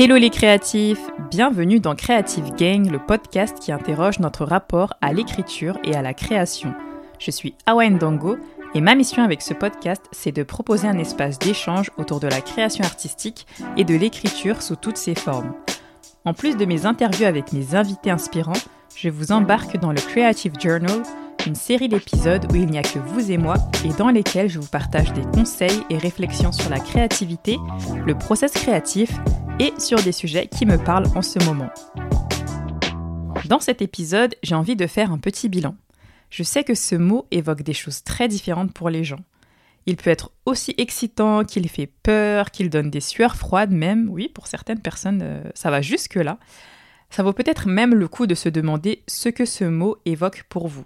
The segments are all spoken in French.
Hello les créatifs, bienvenue dans Creative Gang, le podcast qui interroge notre rapport à l'écriture et à la création. Je suis Awa Ndongo et ma mission avec ce podcast, c'est de proposer un espace d'échange autour de la création artistique et de l'écriture sous toutes ses formes. En plus de mes interviews avec mes invités inspirants, je vous embarque dans le Creative Journal, une série d'épisodes où il n'y a que vous et moi et dans lesquels je vous partage des conseils et réflexions sur la créativité, le process créatif et sur des sujets qui me parlent en ce moment. Dans cet épisode, j'ai envie de faire un petit bilan. Je sais que ce mot évoque des choses très différentes pour les gens. Il peut être aussi excitant qu'il fait peur, qu'il donne des sueurs froides même. Oui, pour certaines personnes, euh, ça va jusque-là. Ça vaut peut-être même le coup de se demander ce que ce mot évoque pour vous.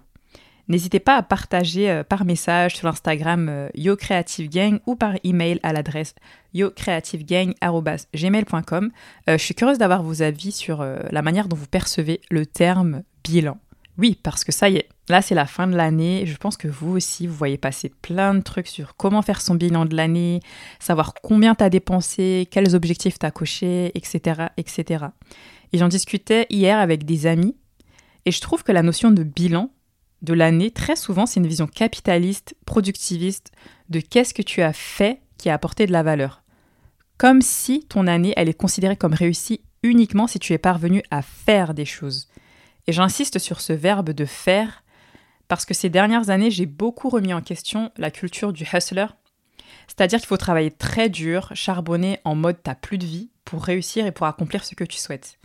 N'hésitez pas à partager euh, par message sur l'Instagram euh, YoCreativeGang ou par email à l'adresse yocreativegang.gmail.com. je suis curieuse d'avoir vos avis sur la manière dont vous percevez le terme bilan. Oui, parce que ça y est, là c'est la fin de l'année. Je pense que vous aussi, vous voyez passer plein de trucs sur comment faire son bilan de l'année, savoir combien tu as dépensé, quels objectifs tu as cochés, etc., etc. Et j'en discutais hier avec des amis, et je trouve que la notion de bilan de l'année, très souvent, c'est une vision capitaliste, productiviste, de qu'est-ce que tu as fait qui a apporté de la valeur. Comme si ton année, elle est considérée comme réussie uniquement si tu es parvenu à faire des choses. Et j'insiste sur ce verbe de faire parce que ces dernières années, j'ai beaucoup remis en question la culture du hustler. C'est-à-dire qu'il faut travailler très dur, charbonner en mode t'as plus de vie pour réussir et pour accomplir ce que tu souhaites.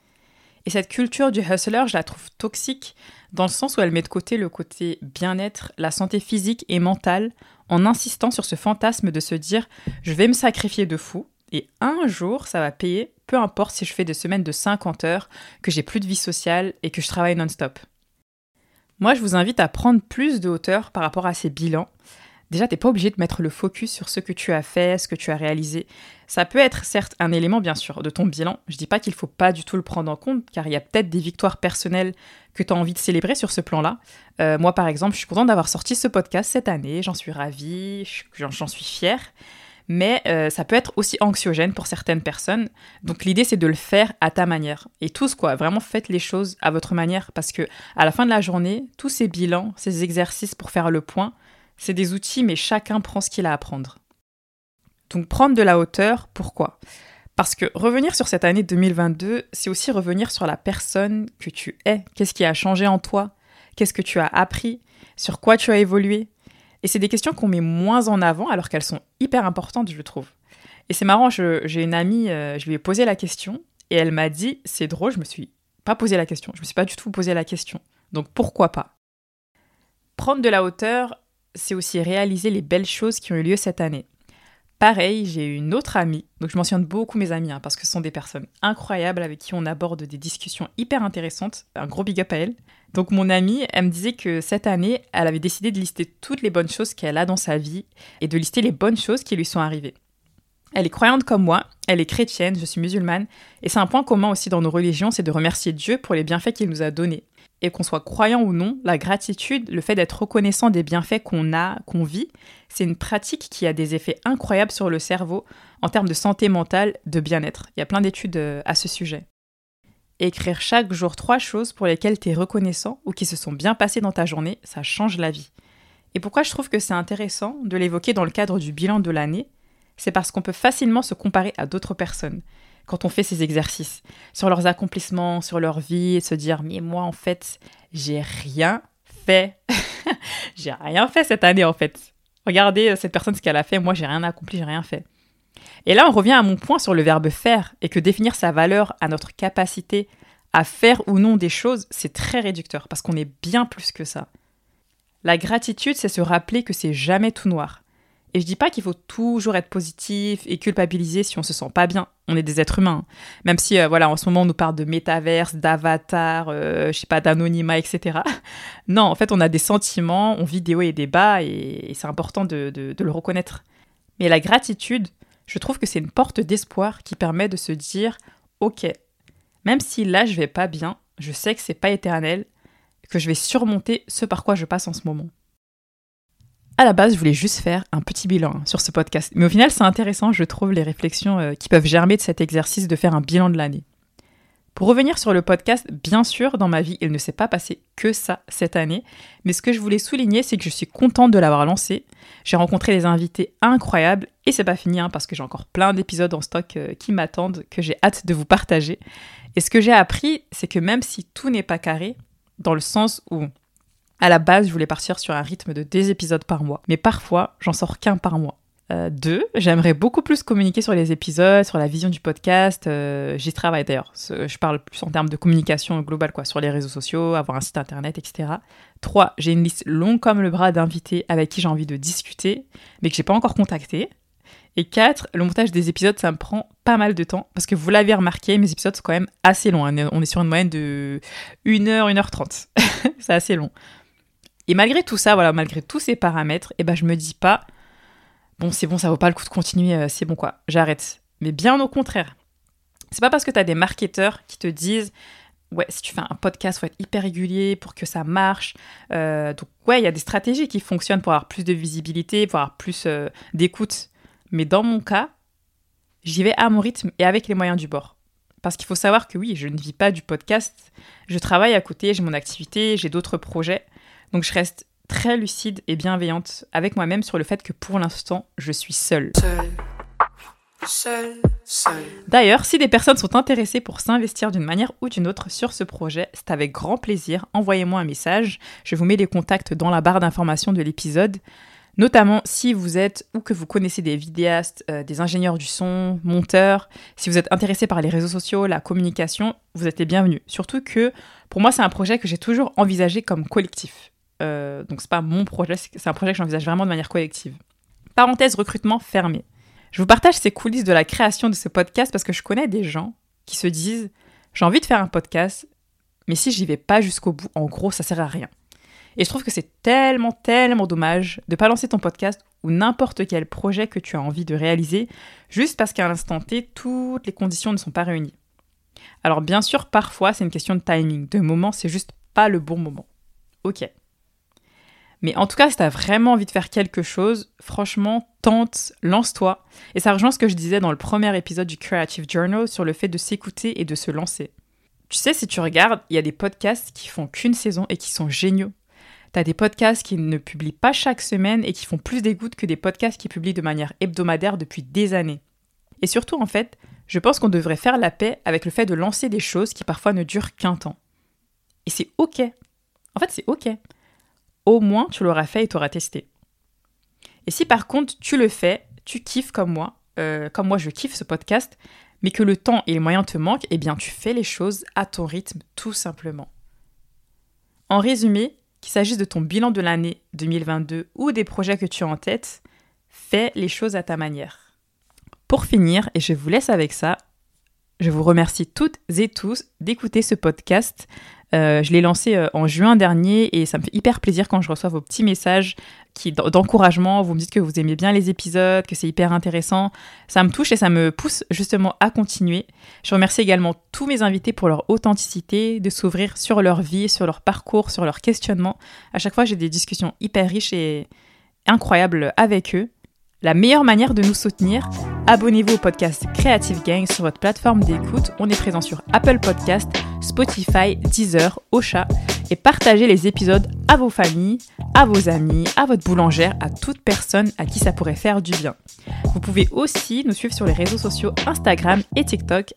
Et cette culture du hustler, je la trouve toxique dans le sens où elle met de côté le côté bien-être, la santé physique et mentale, en insistant sur ce fantasme de se dire je vais me sacrifier de fou, et un jour ça va payer peu importe si je fais des semaines de 50 heures, que j'ai plus de vie sociale et que je travaille non-stop. Moi, je vous invite à prendre plus de hauteur par rapport à ces bilans. Déjà, t'es pas obligé de mettre le focus sur ce que tu as fait, ce que tu as réalisé. Ça peut être certes un élément, bien sûr, de ton bilan. Je dis pas qu'il faut pas du tout le prendre en compte, car il y a peut-être des victoires personnelles que tu as envie de célébrer sur ce plan-là. Euh, moi, par exemple, je suis contente d'avoir sorti ce podcast cette année. J'en suis ravie, j'en suis fière mais euh, ça peut être aussi anxiogène pour certaines personnes. Donc l'idée c'est de le faire à ta manière. Et tous quoi, vraiment faites les choses à votre manière parce que à la fin de la journée, tous ces bilans, ces exercices pour faire le point, c'est des outils mais chacun prend ce qu'il a à prendre. Donc prendre de la hauteur, pourquoi? Parce que revenir sur cette année 2022, c'est aussi revenir sur la personne que tu es. Qu'est-ce qui a changé en toi? Qu'est-ce que tu as appris? Sur quoi tu as évolué? Et c'est des questions qu'on met moins en avant alors qu'elles sont hyper importantes, je trouve. Et c'est marrant, j'ai une amie, euh, je lui ai posé la question et elle m'a dit c'est drôle, je me suis pas posé la question, je me suis pas du tout posé la question. Donc pourquoi pas? Prendre de la hauteur, c'est aussi réaliser les belles choses qui ont eu lieu cette année. Pareil, j'ai une autre amie, donc je mentionne beaucoup mes amis hein, parce que ce sont des personnes incroyables avec qui on aborde des discussions hyper intéressantes. Un gros big up à elle. Donc mon amie, elle me disait que cette année, elle avait décidé de lister toutes les bonnes choses qu'elle a dans sa vie et de lister les bonnes choses qui lui sont arrivées. Elle est croyante comme moi, elle est chrétienne, je suis musulmane, et c'est un point commun aussi dans nos religions, c'est de remercier Dieu pour les bienfaits qu'il nous a donnés. Et qu'on soit croyant ou non, la gratitude, le fait d'être reconnaissant des bienfaits qu'on a, qu'on vit, c'est une pratique qui a des effets incroyables sur le cerveau en termes de santé mentale, de bien-être. Il y a plein d'études euh, à ce sujet. Écrire chaque jour trois choses pour lesquelles tu es reconnaissant ou qui se sont bien passées dans ta journée, ça change la vie. Et pourquoi je trouve que c'est intéressant de l'évoquer dans le cadre du bilan de l'année C'est parce qu'on peut facilement se comparer à d'autres personnes quand on fait ces exercices, sur leurs accomplissements, sur leur vie, et se dire mais moi en fait, j'ai rien fait. j'ai rien fait cette année en fait. Regardez euh, cette personne ce qu'elle a fait, moi j'ai rien accompli, j'ai rien fait. Et là, on revient à mon point sur le verbe faire et que définir sa valeur à notre capacité à faire ou non des choses, c'est très réducteur parce qu'on est bien plus que ça. La gratitude, c'est se rappeler que c'est jamais tout noir. Et je dis pas qu'il faut toujours être positif et culpabiliser si on se sent pas bien. On est des êtres humains. Même si, euh, voilà, en ce moment, on nous parle de métaverse, d'avatar, euh, je sais pas, d'anonymat, etc. Non, en fait, on a des sentiments, on vit des hauts et des bas et, c'est important de, de le reconnaître. Mais la gratitude, je trouve que c'est une porte d'espoir qui permet de se dire OK, même si là je vais pas bien, je sais que c'est pas éternel, que je vais surmonter ce par quoi je passe en ce moment. À la base, je voulais juste faire un petit bilan sur ce podcast. Mais au final, c'est intéressant, je trouve, les réflexions euh, qui peuvent germer de cet exercice de faire un bilan de l'année. Pour revenir sur le podcast, bien sûr, dans ma vie, il ne s'est pas passé que ça cette année, mais ce que je voulais souligner, c'est que je suis contente de l'avoir lancé. J'ai rencontré des invités incroyables et c'est pas fini hein, parce que j'ai encore plein d'épisodes en stock euh, qui m'attendent, que j'ai hâte de vous partager. Et ce que j'ai appris, c'est que même si tout n'est pas carré, dans le sens où à la base, je voulais partir sur un rythme de deux épisodes par mois, mais parfois, j'en sors qu'un par mois. Euh, deux, j'aimerais beaucoup plus communiquer sur les épisodes, sur la vision du podcast. Euh, j'y travaille d'ailleurs. Je parle plus en termes de communication globale, quoi, sur les réseaux sociaux, avoir un site internet, etc. Trois, j'ai une liste longue comme le bras d'invités avec qui j'ai envie de discuter, mais que j'ai pas encore contacté. Et quatre, le montage des épisodes, ça me prend pas mal de temps, parce que vous l'avez remarqué, mes épisodes sont quand même assez longs. On est sur une moyenne de 1h, 1h30. C'est assez long. Et malgré tout ça, voilà, malgré tous ces paramètres, eh ben je me dis pas, bon c'est bon, ça vaut pas le coup de continuer, euh, c'est bon quoi, j'arrête. Mais bien au contraire. C'est pas parce que tu as des marketeurs qui te disent ouais, si tu fais un podcast, faut être hyper régulier pour que ça marche. Euh, donc, ouais, il y a des stratégies qui fonctionnent pour avoir plus de visibilité, pour avoir plus euh, d'écoute. Mais dans mon cas, j'y vais à mon rythme et avec les moyens du bord. Parce qu'il faut savoir que oui, je ne vis pas du podcast. Je travaille à côté, j'ai mon activité, j'ai d'autres projets. Donc je reste très lucide et bienveillante avec moi-même sur le fait que pour l'instant, je suis seule. D'ailleurs, si des personnes sont intéressées pour s'investir d'une manière ou d'une autre sur ce projet, c'est avec grand plaisir. Envoyez-moi un message. Je vous mets les contacts dans la barre d'information de l'épisode. Notamment si vous êtes ou que vous connaissez des vidéastes, euh, des ingénieurs du son, monteurs, si vous êtes intéressé par les réseaux sociaux, la communication, vous êtes les bienvenus. Surtout que pour moi, c'est un projet que j'ai toujours envisagé comme collectif. Euh, donc c'est pas mon projet, c'est un projet que j'envisage vraiment de manière collective. Parenthèse recrutement fermé. Je vous partage ces coulisses de la création de ce podcast parce que je connais des gens qui se disent j'ai envie de faire un podcast, mais si j'y vais pas jusqu'au bout, en gros, ça sert à rien. Et je trouve que c'est tellement, tellement dommage de pas lancer ton podcast ou n'importe quel projet que tu as envie de réaliser juste parce qu'à l'instant T, toutes les conditions ne sont pas réunies. Alors bien sûr, parfois c'est une question de timing, de moment, c'est juste pas le bon moment. Ok. Mais en tout cas, si tu as vraiment envie de faire quelque chose, franchement, tente, lance-toi. Et ça rejoint ce que je disais dans le premier épisode du Creative Journal sur le fait de s'écouter et de se lancer. Tu sais, si tu regardes, il y a des podcasts qui font qu'une saison et qui sont géniaux. Tu as des podcasts qui ne publient pas chaque semaine et qui font plus d'écoute que des podcasts qui publient de manière hebdomadaire depuis des années. Et surtout, en fait, je pense qu'on devrait faire la paix avec le fait de lancer des choses qui parfois ne durent qu'un temps. Et c'est OK. En fait, c'est OK au moins tu l'auras fait et tu auras testé. Et si par contre tu le fais, tu kiffes comme moi, euh, comme moi je kiffe ce podcast, mais que le temps et les moyens te manquent, eh bien tu fais les choses à ton rythme tout simplement. En résumé, qu'il s'agisse de ton bilan de l'année 2022 ou des projets que tu as en tête, fais les choses à ta manière. Pour finir, et je vous laisse avec ça, je vous remercie toutes et tous d'écouter ce podcast. Euh, je l'ai lancé euh, en juin dernier et ça me fait hyper plaisir quand je reçois vos petits messages d'encouragement. Vous me dites que vous aimez bien les épisodes, que c'est hyper intéressant. Ça me touche et ça me pousse justement à continuer. Je remercie également tous mes invités pour leur authenticité, de s'ouvrir sur leur vie, sur leur parcours, sur leurs questionnements. À chaque fois, j'ai des discussions hyper riches et incroyables avec eux. La meilleure manière de nous soutenir, abonnez-vous au podcast Creative Gang sur votre plateforme d'écoute. On est présent sur Apple Podcast, Spotify, Deezer, Ocha et partagez les épisodes à vos familles, à vos amis, à votre boulangère, à toute personne à qui ça pourrait faire du bien. Vous pouvez aussi nous suivre sur les réseaux sociaux Instagram et TikTok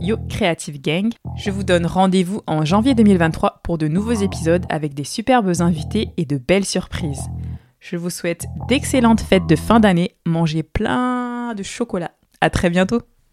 YoCreativeGang. Je vous donne rendez-vous en janvier 2023 pour de nouveaux épisodes avec des superbes invités et de belles surprises. Je vous souhaite d'excellentes fêtes de fin d'année. Mangez plein de chocolat. À très bientôt.